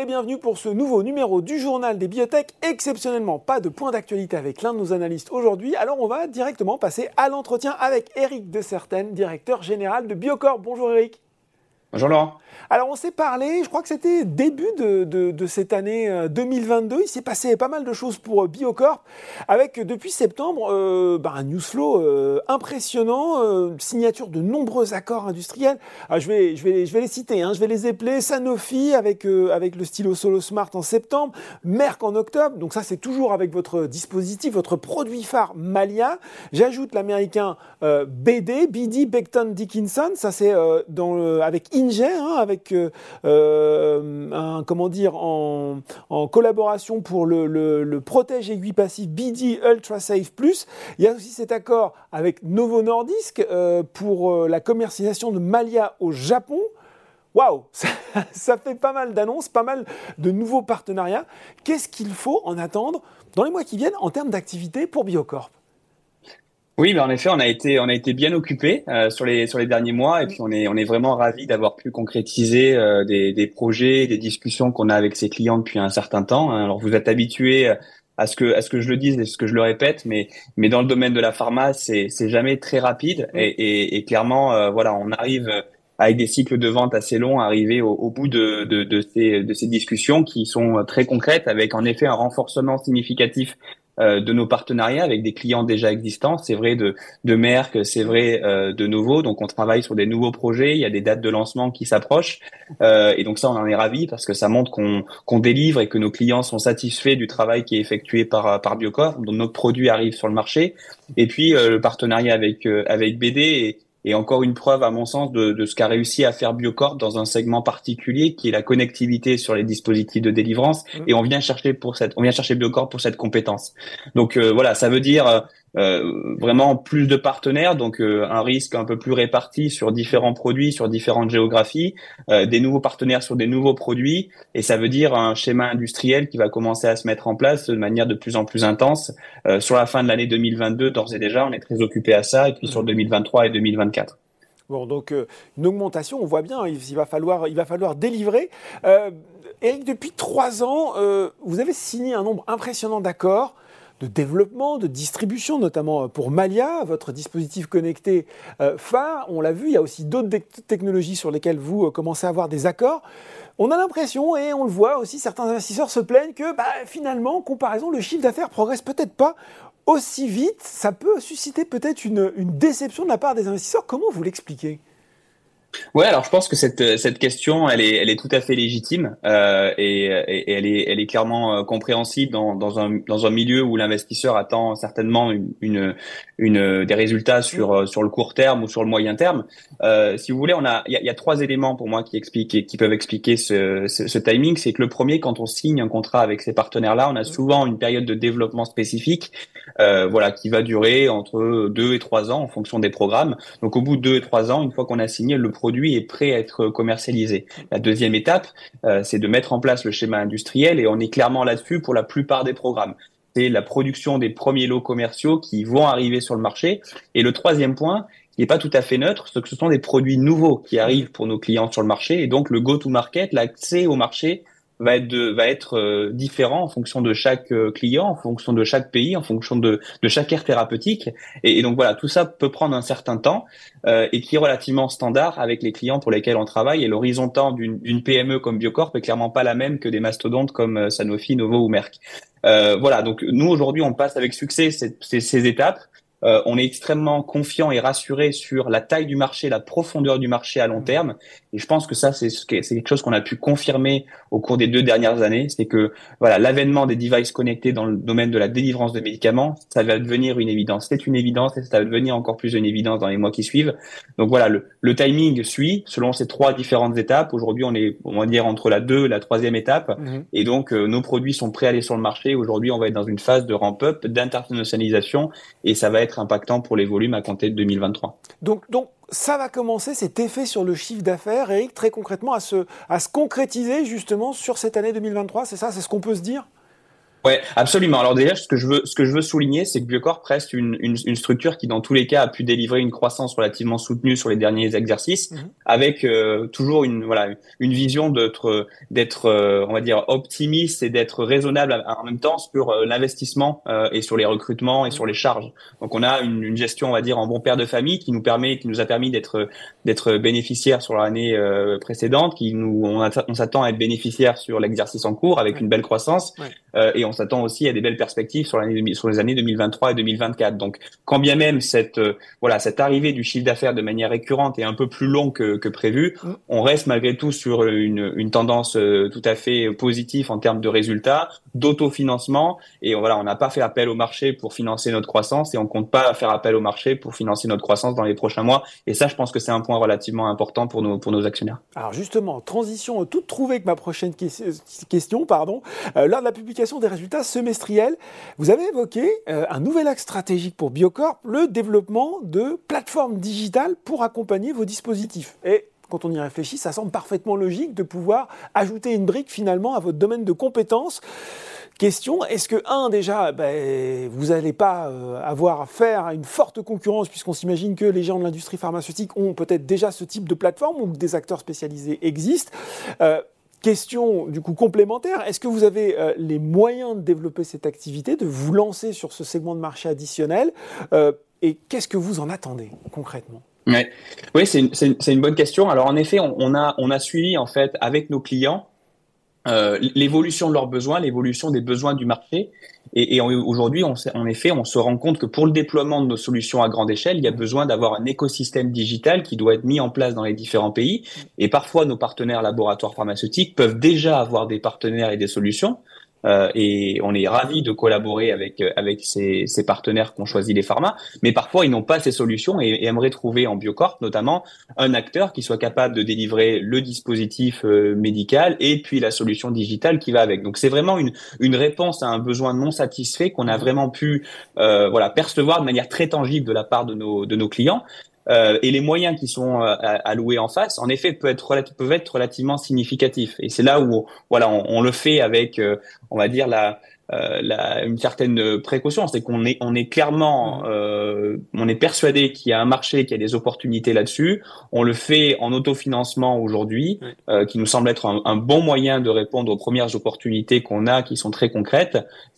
Et bienvenue pour ce nouveau numéro du journal des biotech. Exceptionnellement, pas de point d'actualité avec l'un de nos analystes aujourd'hui. Alors on va directement passer à l'entretien avec Eric de Certaine, directeur général de Biocorp. Bonjour Eric. Bonjour Laurent. Alors on s'est parlé, je crois que c'était début de, cette année 2022, euh, il s'est passé pas mal de choses pour euh, Biocorp, avec depuis septembre euh, bah, un news flow impressionnant, signature de nombreux accords industriels. Ah, je, vais, je, vais, je vais les citer, hein. je vais les épeler, Sanofi avec, avec le stylo Solo Smart en septembre, Merck en octobre, donc ça c'est toujours avec votre dispositif, votre produit phare Malia. J'ajoute l'américain BD, BD Becton Dickinson, ça c'est avec Hein, avec euh, euh, un, comment dire, en, collaboration pour le, protège aiguille passif BD Ultra Safe Plus. Il y a aussi cet accord avec Novo Nordisk euh, pour la commercialisation de Malia au Japon. Waouh, ça, ça, fait pas mal d'annonces, pas mal de nouveaux partenariats. Qu'est-ce qu'il faut en attendre dans les mois qui viennent en termes d'activité pour Biocorp? Oui, mais en effet, on a été on a été bien occupé euh, sur les sur les derniers mois et puis on est on est vraiment ravi d'avoir pu concrétiser euh, des des projets, des discussions qu'on a avec ses clients depuis un certain temps. Alors vous êtes habitué à ce que à ce que je le dise et ce que je le répète, mais mais dans le domaine de la pharma, c'est c'est jamais très rapide et et, et clairement euh, voilà, on arrive avec des cycles de vente assez longs, arriver au, au bout de, de, de, ces, de ces discussions qui sont très concrètes, avec en effet un renforcement significatif euh, de nos partenariats avec des clients déjà existants. C'est vrai de, de Merck, c'est vrai euh, de Novo. Donc on travaille sur des nouveaux projets. Il y a des dates de lancement qui s'approchent. Euh, et donc ça, on en est ravi parce que ça montre qu'on délivre et que nos clients sont satisfaits du travail qui est effectué par par Biocorp. Donc notre produit arrive sur le marché. Et puis le partenariat avec avec BD et encore une preuve, à mon sens, de, de ce qu'a réussi à faire Biocorp dans un segment particulier, qui est la connectivité sur les dispositifs de délivrance. Mmh. Et on vient chercher pour cette, on vient chercher Biocorp pour cette compétence. Donc euh, voilà, ça veut dire euh, vraiment plus de partenaires, donc euh, un risque un peu plus réparti sur différents produits, sur différentes géographies, euh, des nouveaux partenaires sur des nouveaux produits, et ça veut dire un schéma industriel qui va commencer à se mettre en place de manière de plus en plus intense sur la fin de l'année 2022. D'ores et déjà, on est très occupé à ça, et puis sur 2023 et 2024. Bon, donc une augmentation, on voit bien, il, va falloir, il va falloir délivrer. Eric, depuis trois ans, vous avez signé un nombre impressionnant d'accords de développement, de distribution, notamment euh, pour Malia, votre dispositif connecté euh, phare. On l'a vu, il y a aussi d'autres technologies sur lesquelles vous euh, commencez à avoir des accords. On a l'impression, et on le voit aussi, certains investisseurs se plaignent que bah, finalement, comparaison, le chiffre d'affaires progresse peut-être pas aussi vite. Ça peut susciter peut-être une déception de la part des investisseurs. Comment vous l'expliquez? Ouais, alors je pense que cette cette question, elle est elle est tout à fait légitime euh, et, et, elle est elle est clairement euh, compréhensible dans dans un dans un milieu où l'investisseur attend certainement une, une, une des résultats sur euh, sur le court terme ou sur le moyen terme. Euh, si vous voulez, on a il y a, y a, trois éléments pour moi qui expliquent qui peuvent expliquer ce ce, ce timing. C'est que le premier, quand on signe un contrat avec ces partenaires là, on a souvent une période de développement spécifique, euh, voilà, qui va durer entre deux et trois ans en fonction des programmes. Donc au bout de deux et trois ans, une fois qu'on a signé le produit est prêt à être commercialisé. La deuxième étape, euh, c'est de mettre en place le schéma industriel et on est clairement là-dessus pour la plupart des programmes. C'est la production des premiers lots commerciaux qui vont arriver sur le marché. Et le troisième point, qui n'est pas tout à fait neutre, c'est que ce sont des produits nouveaux qui arrivent pour nos clients sur le marché et donc le go-to-market, l'accès au marché va être de, va être euh, différent en fonction de chaque euh, client, en fonction de chaque pays, en fonction de, de chaque aire thérapeutique. Et, donc voilà, tout ça peut prendre un certain temps euh, et qui est relativement standard avec les clients pour lesquels on travaille. Et l'horizon temps d'une PME comme Biocorp est clairement pas la même que des mastodontes comme Sanofi, Novo ou Merck. voilà, donc nous aujourd'hui on passe avec succès ces, ces étapes. Euh, on est extrêmement confiant et rassuré sur la taille du marché, la profondeur du marché à long mmh. terme. Et je pense que ça, c'est quelque chose qu'on a pu confirmer au cours des deux dernières années. C'est que voilà, l'avènement des devices connectés dans le domaine de la délivrance de médicaments, ça va devenir une évidence. C'est une évidence et ça va devenir encore plus une évidence dans les mois qui suivent. Donc voilà, le, timing suit selon ces trois différentes étapes. Aujourd'hui, on est, on va dire, entre la deux et la troisième étape. Mmh. Et donc, euh, nos produits sont prêts à aller sur le marché. Aujourd'hui, on va être dans une phase de ramp-up, d'internationalisation et ça va être impactant pour les volumes à compter de 2023. Donc, donc ça va commencer cet effet sur le chiffre d'affaires, Eric, très concrètement, à se, à se concrétiser justement sur cette année 2023, c'est ça C'est ce qu'on peut se dire? Ouais, absolument. Alors déjà, ce que je veux, ce que je veux souligner, c'est que Biocorp reste une, une, une, structure qui, dans tous les cas, a pu délivrer une croissance relativement soutenue sur les derniers exercices, mhm. avec euh, toujours une voilà une vision d'être d'être euh, on va dire optimiste et d'être raisonnable en même temps sur euh, l'investissement et sur les recrutements et sur les charges. Donc on a une, une, gestion, on va dire, en bon père de famille qui nous permet, qui nous a permis d'être d'être bénéficiaire sur l'année précédente, qui nous on, on s'attend à être bénéficiaire sur l'exercice en cours avec une belle croissance et on s'attend aussi à des belles perspectives sur, sur les années 2023 et 2024. Donc, quand bien même cette euh, voilà cette arrivée du chiffre d'affaires de manière récurrente est un peu plus long que, que prévu, mm. on reste malgré tout sur une, une tendance euh, tout à fait positive en termes de résultats, d'autofinancement. Et voilà, on n'a pas fait appel au marché pour financer notre croissance et on compte pas faire appel au marché pour financer notre croissance dans les prochains mois. Et ça, je pense que c'est un point relativement important pour nos pour nos actionnaires. Alors justement, transition toute trouvée avec ma prochaine question. Pardon. Euh, lors de la publication des résultats semestriels, vous avez évoqué euh, un nouvel axe stratégique pour Biocorp, le développement de plateformes digitales pour accompagner vos dispositifs. Et quand on y réfléchit, ça semble parfaitement logique de pouvoir ajouter une brique finalement à votre domaine de compétences. Question, est-ce que, un, déjà, ben, vous n'allez pas euh, avoir affaire à une forte concurrence, puisqu'on s'imagine que les gens de l'industrie pharmaceutique ont peut-être déjà ce type de plateforme, ou que des acteurs spécialisés existent euh, Question du coup complémentaire, est-ce que vous avez euh, les moyens de développer cette activité, de vous lancer sur ce segment de marché additionnel euh, Et qu'est-ce que vous en attendez concrètement? Oui, c'est une, bonne question. Alors en effet, on, a, on a suivi avec nos clients euh, l'évolution de leurs besoins, l'évolution des besoins du marché. Et, et aujourd'hui, en effet, on se rend compte que pour le déploiement de nos solutions à grande échelle, il y a besoin d'avoir un écosystème digital qui doit être mis en place dans les différents pays. Et parfois, nos partenaires laboratoires pharmaceutiques peuvent déjà avoir des partenaires et des solutions. Euh, et on est ravi de collaborer avec euh, avec ces, ces partenaires qu'on choisit les pharma, mais parfois ils n'ont pas ces solutions et, aimeraient trouver en Biocorp notamment un acteur qui soit capable de délivrer le dispositif euh, médical et puis la solution digitale qui va avec. Donc c'est vraiment une une réponse à un besoin non satisfait qu'on a vraiment pu euh, voilà percevoir de manière très tangible de la part de nos de nos clients euh, et les moyens qui sont euh, alloués en face, en effet, peuvent être, peuvent être relativement significatifs. Et c'est là où, voilà, on, on le fait avec, euh, on va dire la, euh, la, une certaine précaution, c'est qu'on est, on est clairement, euh, on est persuadé qu'il y a un marché, qu'il y a des opportunités là-dessus. On le fait en autofinancement aujourd'hui, euh, qui nous semble être un, un, bon moyen de répondre aux premières opportunités qu'on a, qui sont très concrètes.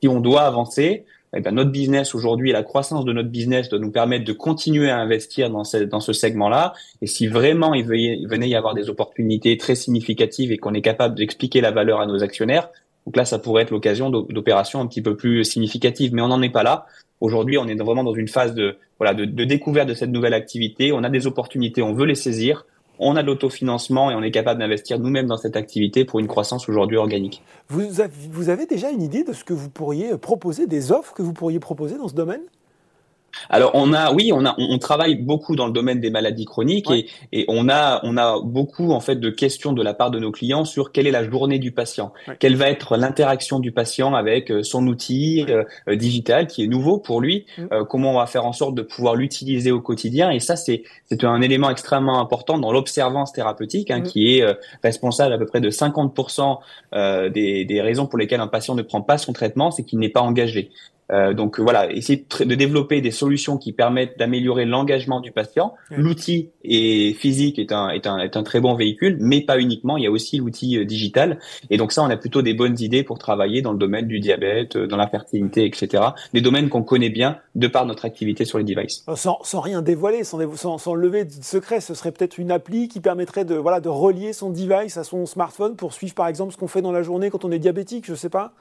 Si on doit avancer, eh ben, notre business aujourd'hui, la croissance de notre business doit nous permettre de continuer à investir dans ce, dans ce segment-là. Et si vraiment il, venait y avoir des opportunités très significatives et qu'on est capable d'expliquer la valeur à nos actionnaires, donc là, ça pourrait être l'occasion d'opérations un petit peu plus significatives. Mais on n'en est pas là. Aujourd'hui, on est vraiment dans une phase de, voilà, de, de découverte de cette nouvelle activité. On a des opportunités, on veut les saisir on a de l'autofinancement et on est capable d'investir nous-mêmes dans cette activité pour une croissance aujourd'hui organique. Vous avez, vous avez déjà une idée de ce que vous pourriez proposer, des offres que vous pourriez proposer dans ce domaine? Alors on a, oui, on a, on, travaille beaucoup dans le domaine des maladies chroniques et, et, on a, on a beaucoup en fait de questions de la part de nos clients sur quelle est la journée du patient, quelle va être l'interaction du patient avec euh, son outil euh, euh, digital qui est nouveau pour lui, mm. comment on va faire en sorte de pouvoir l'utiliser au quotidien et ça c'est c'est un élément extrêmement important dans l'observance thérapeutique hein, mm. qui est responsable à peu près de 50% des, des raisons pour lesquelles un patient ne prend pas son traitement, c'est qu'il n'est pas engagé. Euh, donc voilà, essayer de, développer des solutions qui permettent d'améliorer l'engagement du patient. L'outil est physique est un, est, un, est un très bon véhicule, mais pas uniquement. Il y a aussi l'outil euh, digital. Et donc ça, on a plutôt des bonnes idées pour travailler dans le domaine du diabète, euh, dans la fertilité, etc. Des domaines qu'on connaît bien de par notre activité sur les devices. Sans, sans rien dévoiler, sans, sans, sans lever de secret, ce serait peut-être une appli qui permettrait de, voilà, de relier son device à son smartphone pour suivre par exemple ce qu'on fait dans la journée quand on est diabétique, je sais pas.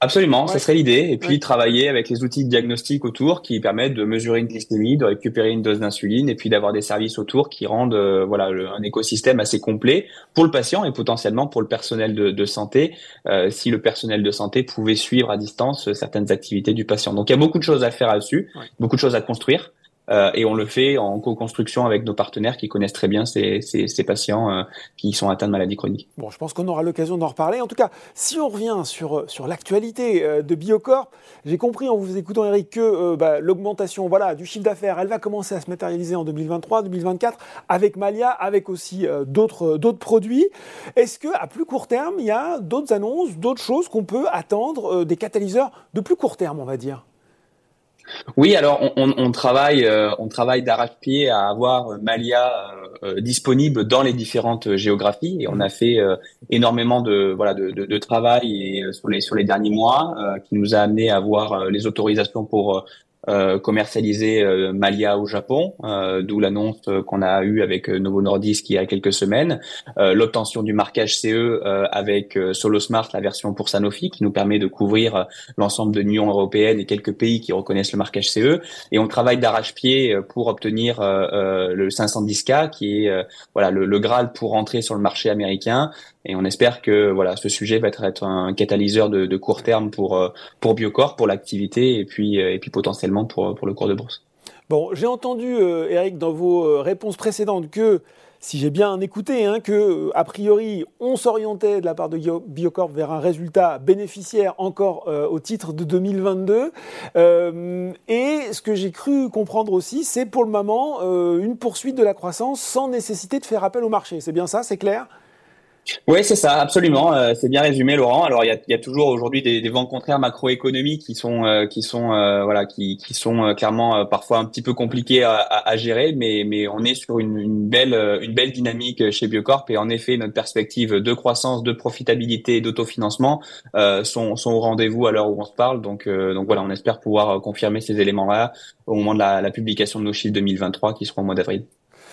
Absolument, ça serait l'idée. Et puis travailler avec les outils de diagnostic autour qui permettent de mesurer une glycémie, de récupérer une dose d'insuline et puis d'avoir des services autour qui rendent euh, voilà un écosystème assez complet pour le patient et potentiellement pour le personnel de, de santé euh, si le personnel de santé pouvait suivre à distance certaines activités du patient. Donc il y a beaucoup de choses à faire là-dessus, beaucoup de choses à construire. Euh, et on le fait en co-construction avec nos partenaires qui connaissent très bien ces, ces, patients euh, qui sont atteints de maladies chroniques. Bon, je pense qu'on aura l'occasion d'en reparler. En tout cas, si on revient sur, sur l'actualité euh, de Biocorp, j'ai compris en vous écoutant Eric que bah, l'augmentation voilà, du chiffre d'affaires, elle va commencer à se matérialiser en 2023, 2024 avec Malia, avec aussi d'autres d'autres produits. Est-ce que à plus court terme, il y a d'autres annonces, d'autres choses qu'on peut attendre, des catalyseurs de plus court terme, on va dire? Oui, alors on, travaille, euh, on travaille d'arrache-pied à avoir Malia euh, euh, disponible dans les différentes géographies. Et on a fait énormément de voilà de, travail sur les sur les derniers mois qui nous a amené à avoir les autorisations pour euh, commercialiser euh, Malia au Japon, euh, d'où l'annonce qu'on a eue avec Novo Nordisk il y a quelques semaines, l'obtention du marquage CE avec SoloSmart, la version pour Sanofi, qui nous permet de couvrir l'ensemble de l'Union européenne et quelques pays qui reconnaissent le marquage CE, et on travaille d'arrache-pied pour obtenir le 510K, qui est voilà le, le Graal pour entrer sur le marché américain, et on espère que voilà, ce sujet va être, un catalyseur de, court terme pour euh, pour Biocorp, pour l'activité et puis euh, et puis potentiellement pour pour le cours de bourse. Bon, j'ai entendu euh, Eric dans vos réponses précédentes que si j'ai bien écouté, hein, que a priori on s'orientait de la part de Biocorp vers un résultat bénéficiaire encore au titre de 2022. Euh, et ce que j'ai cru comprendre aussi, c'est pour le moment une poursuite de la croissance sans nécessité de faire appel au marché. C'est bien ça, c'est clair? Oui, c'est ça, absolument. Euh, c'est bien résumé, Laurent. Alors, il y a, y a toujours aujourd'hui des, des, vents contraires macroéconomiques qui sont, euh, qui sont, euh, voilà, qui, qui sont clairement parfois un petit peu compliqués à, à, gérer, mais, mais on est sur une, une, belle, une belle dynamique chez Biocorp. Et en effet, notre perspective de croissance, de profitabilité, d'autofinancement sont, sont au rendez-vous à l'heure où on se parle. Donc, donc voilà, on espère pouvoir confirmer ces éléments-là au moment de la, la publication de nos chiffres 2023 qui seront au mois d'avril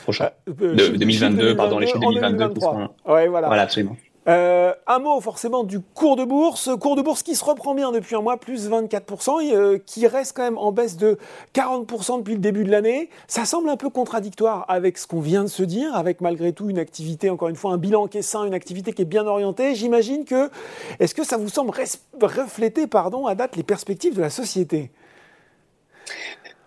prochain. Euh, de, 2022, pardon, les chiffres 2022 qui seront... Ouais, voilà. voilà, absolument. Euh, un mot forcément du cours de bourse, cours de bourse qui se reprend bien depuis un mois, plus 24%, et, euh, qui reste quand même en baisse de 40% depuis le début de l'année. Ça semble un peu contradictoire avec ce qu'on vient de se dire, avec malgré tout une activité, encore une fois, un bilan qui est sain, une activité qui est bien orientée. J'imagine que, est-ce que ça vous semble refléter, pardon, à date les perspectives de la société?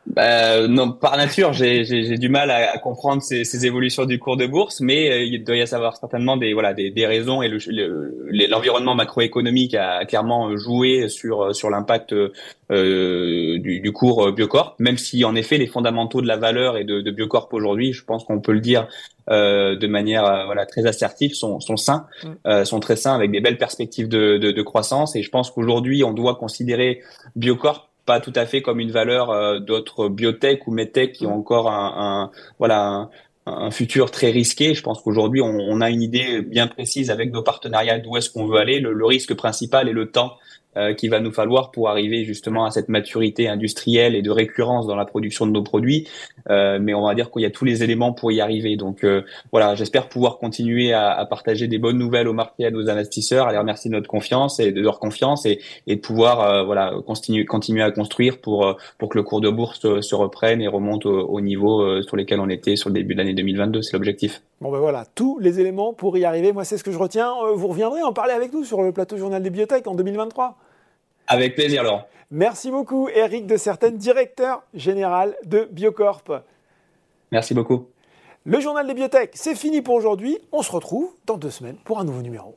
Bah, non, par nature, j'ai du mal à, comprendre ces, ces, évolutions du cours de bourse, mais euh, il doit y avoir certainement des voilà des, des raisons et l'environnement le, macroéconomique a clairement joué sur sur l'impact euh, du, du, cours Biocorp. Même si en effet les fondamentaux de la valeur et de, de Biocorp aujourd'hui, je pense qu'on peut le dire euh, de manière euh, voilà très assertive, sont sont sains, mm. euh, sont très sains avec des belles perspectives de, de, de croissance. Et je pense qu'aujourd'hui, on doit considérer Biocorp pas tout à fait comme une valeur euh, d'autres biotech ou medtech qui ont encore un, un voilà un, futur très risqué. Je pense qu'aujourd'hui on, on, a une idée bien précise avec nos partenariats d'où est-ce qu'on veut aller. Le, le, risque principal est le temps euh, qu'il va nous falloir pour arriver justement à cette maturité industrielle et de récurrence dans la production de nos produits. Euh, mais on va dire qu'il y a tous les éléments pour y arriver. Donc euh, voilà, j'espère pouvoir continuer à, à, partager des bonnes nouvelles au marché à nos investisseurs, à les remercier de notre confiance et de leur confiance et, et de pouvoir euh, voilà continuer continuer à construire pour pour que le cours de bourse se, reprenne et remonte au, au niveau sur lesquels on était sur le début de l'année 2022. C'est l'objectif. Bon ben voilà, tous les éléments pour y arriver. Moi, c'est ce que je retiens. Vous reviendrez en parler avec nous sur le plateau Journal des Biotech en 2023 avec plaisir, Laurent. Merci beaucoup, Eric de Certaines, directeur général de Biocorp. Merci beaucoup. Le journal des biotech, c'est fini pour aujourd'hui. On se retrouve dans deux semaines pour un nouveau numéro.